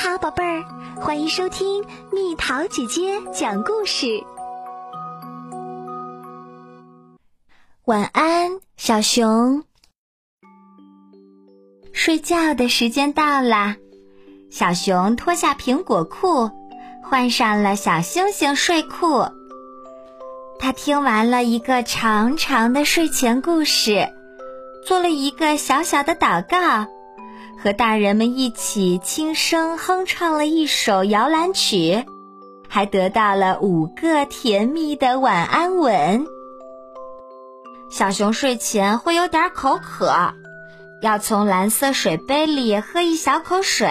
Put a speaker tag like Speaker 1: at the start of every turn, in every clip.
Speaker 1: 好，宝贝儿，欢迎收听蜜桃姐姐讲故事。晚安，小熊。睡觉的时间到了，小熊脱下苹果裤，换上了小星星睡裤。他听完了一个长长的睡前故事，做了一个小小的祷告。和大人们一起轻声哼唱了一首摇篮曲，还得到了五个甜蜜的晚安吻。小熊睡前会有点口渴，要从蓝色水杯里喝一小口水，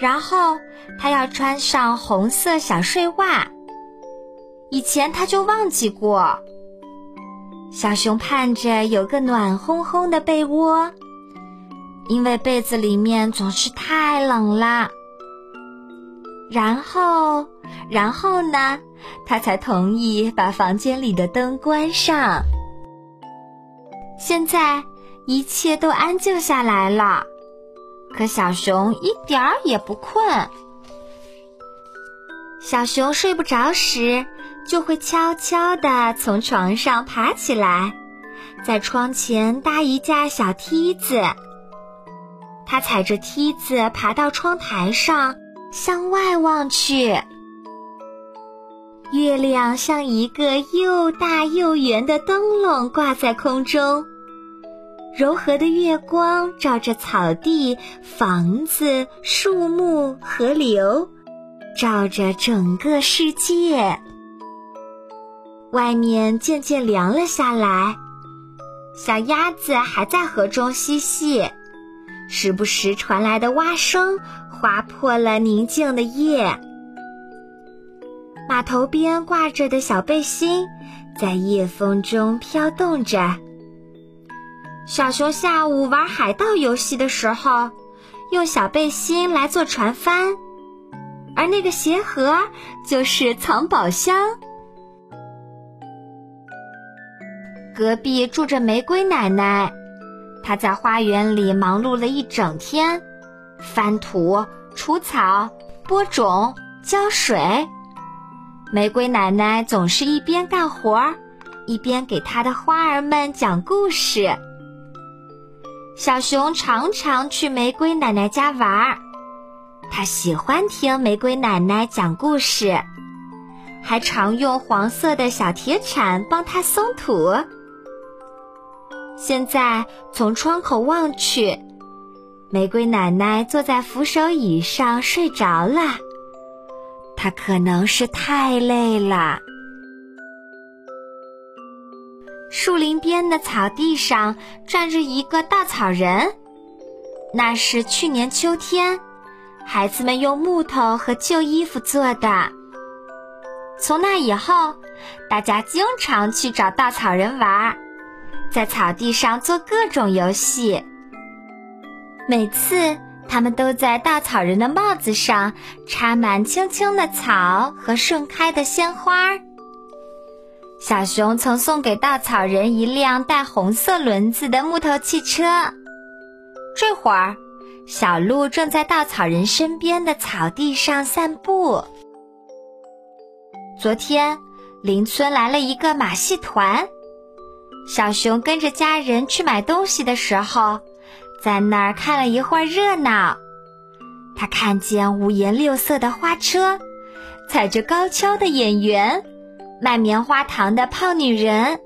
Speaker 1: 然后他要穿上红色小睡袜。以前他就忘记过。小熊盼着有个暖烘烘的被窝。因为被子里面总是太冷了，然后，然后呢，他才同意把房间里的灯关上。现在一切都安静下来了，可小熊一点儿也不困。小熊睡不着时，就会悄悄地从床上爬起来，在窗前搭一架小梯子。他踩着梯子爬到窗台上，向外望去。月亮像一个又大又圆的灯笼挂在空中，柔和的月光照着草地、房子、树木、河流，照着整个世界。外面渐渐凉了下来，小鸭子还在河中嬉戏。时不时传来的蛙声划破了宁静的夜。码头边挂着的小背心在夜风中飘动着。小熊下午玩海盗游戏的时候，用小背心来做船帆，而那个鞋盒就是藏宝箱。隔壁住着玫瑰奶奶。他在花园里忙碌了一整天，翻土、除草、播种、浇水。玫瑰奶奶总是一边干活儿，一边给她的花儿们讲故事。小熊常常去玫瑰奶奶家玩儿，它喜欢听玫瑰奶奶讲故事，还常用黄色的小铁铲帮她松土。现在从窗口望去，玫瑰奶奶坐在扶手椅上睡着了。她可能是太累了。树林边的草地上站着一个稻草人，那是去年秋天孩子们用木头和旧衣服做的。从那以后，大家经常去找稻草人玩。在草地上做各种游戏。每次他们都在稻草人的帽子上插满青青的草和盛开的鲜花。小熊曾送给稻草人一辆带红色轮子的木头汽车。这会儿，小鹿正在稻草人身边的草地上散步。昨天，邻村来了一个马戏团。小熊跟着家人去买东西的时候，在那儿看了一会儿热闹。他看见五颜六色的花车，踩着高跷的演员，卖棉花糖的胖女人，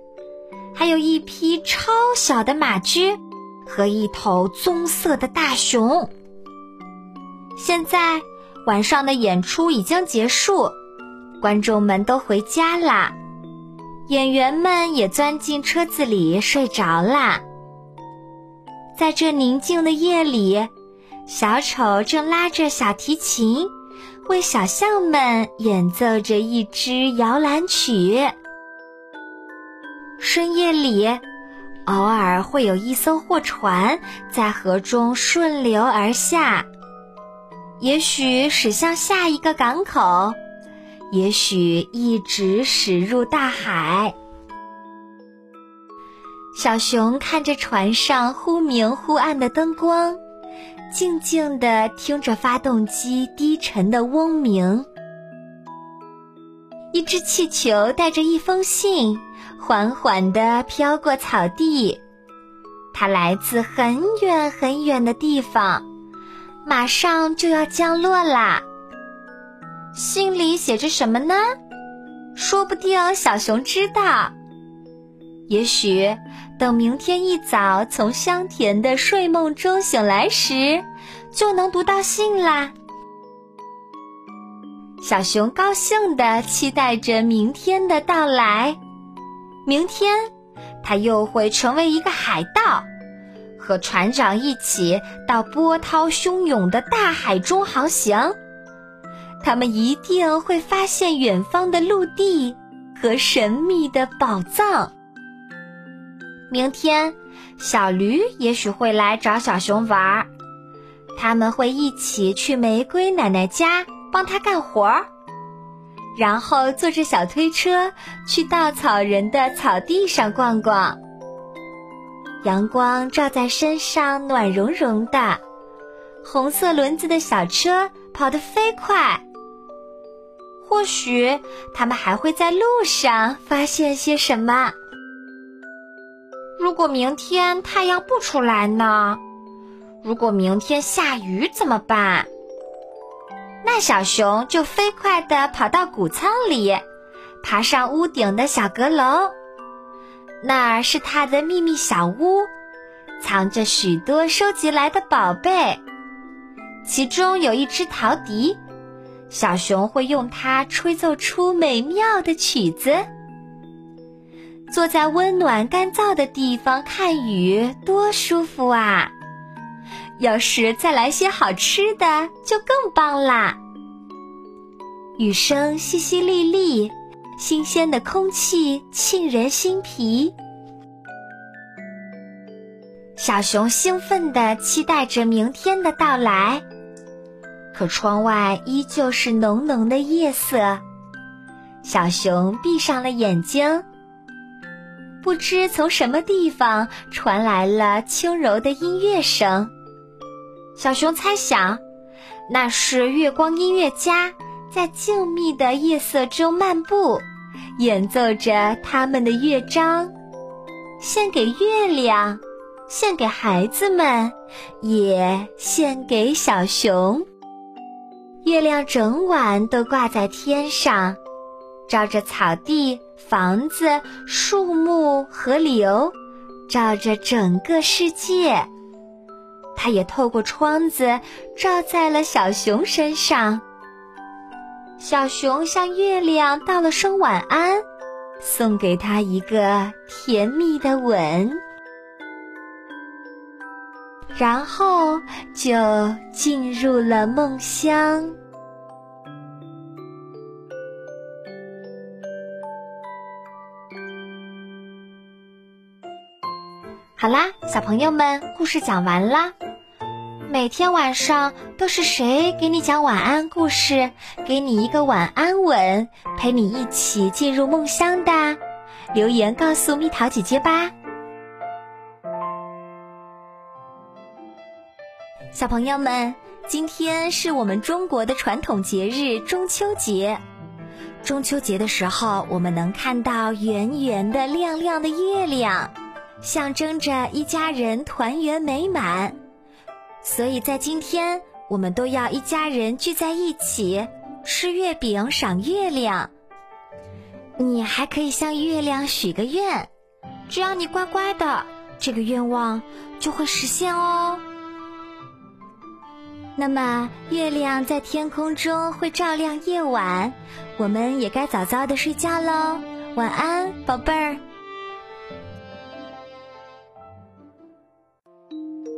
Speaker 1: 还有一匹超小的马驹和一头棕色的大熊。现在晚上的演出已经结束，观众们都回家啦。演员们也钻进车子里睡着啦。在这宁静的夜里，小丑正拉着小提琴，为小象们演奏着一支摇篮曲。深夜里，偶尔会有一艘货船在河中顺流而下，也许驶向下一个港口。也许一直驶入大海。小熊看着船上忽明忽暗的灯光，静静地听着发动机低沉的嗡鸣。一只气球带着一封信，缓缓地飘过草地。它来自很远很远的地方，马上就要降落啦。信里写着什么呢？说不定小熊知道。也许等明天一早从香甜的睡梦中醒来时，就能读到信啦。小熊高兴地期待着明天的到来。明天，它又会成为一个海盗，和船长一起到波涛汹涌的大海中航行。他们一定会发现远方的陆地和神秘的宝藏。明天，小驴也许会来找小熊玩儿，他们会一起去玫瑰奶奶家帮她干活儿，然后坐着小推车去稻草人的草地上逛逛。阳光照在身上，暖融融的，红色轮子的小车跑得飞快。或许他们还会在路上发现些什么。如果明天太阳不出来呢？如果明天下雨怎么办？那小熊就飞快地跑到谷仓里，爬上屋顶的小阁楼。那儿是它的秘密小屋，藏着许多收集来的宝贝，其中有一只陶笛。小熊会用它吹奏出美妙的曲子。坐在温暖干燥的地方看雨，多舒服啊！要是再来些好吃的，就更棒啦。雨声淅淅沥沥，新鲜的空气沁人心脾。小熊兴奋地期待着明天的到来。可窗外依旧是浓浓的夜色，小熊闭上了眼睛。不知从什么地方传来了轻柔的音乐声，小熊猜想，那是月光音乐家在静谧的夜色中漫步，演奏着他们的乐章，献给月亮，献给孩子们，也献给小熊。月亮整晚都挂在天上，照着草地、房子、树木、河流，照着整个世界。它也透过窗子照在了小熊身上。小熊向月亮道了声晚安，送给他一个甜蜜的吻。然后就进入了梦乡。好啦，小朋友们，故事讲完啦。每天晚上都是谁给你讲晚安故事，给你一个晚安吻，陪你一起进入梦乡的？留言告诉蜜桃姐姐吧。小朋友们，今天是我们中国的传统节日中秋节。中秋节的时候，我们能看到圆圆的、亮亮的月亮，象征着一家人团圆美满。所以在今天，我们都要一家人聚在一起吃月饼、赏月亮。你还可以向月亮许个愿，只要你乖乖的，这个愿望就会实现哦。那么，月亮在天空中会照亮夜晚，我们也该早早的睡觉喽。晚安，宝贝儿。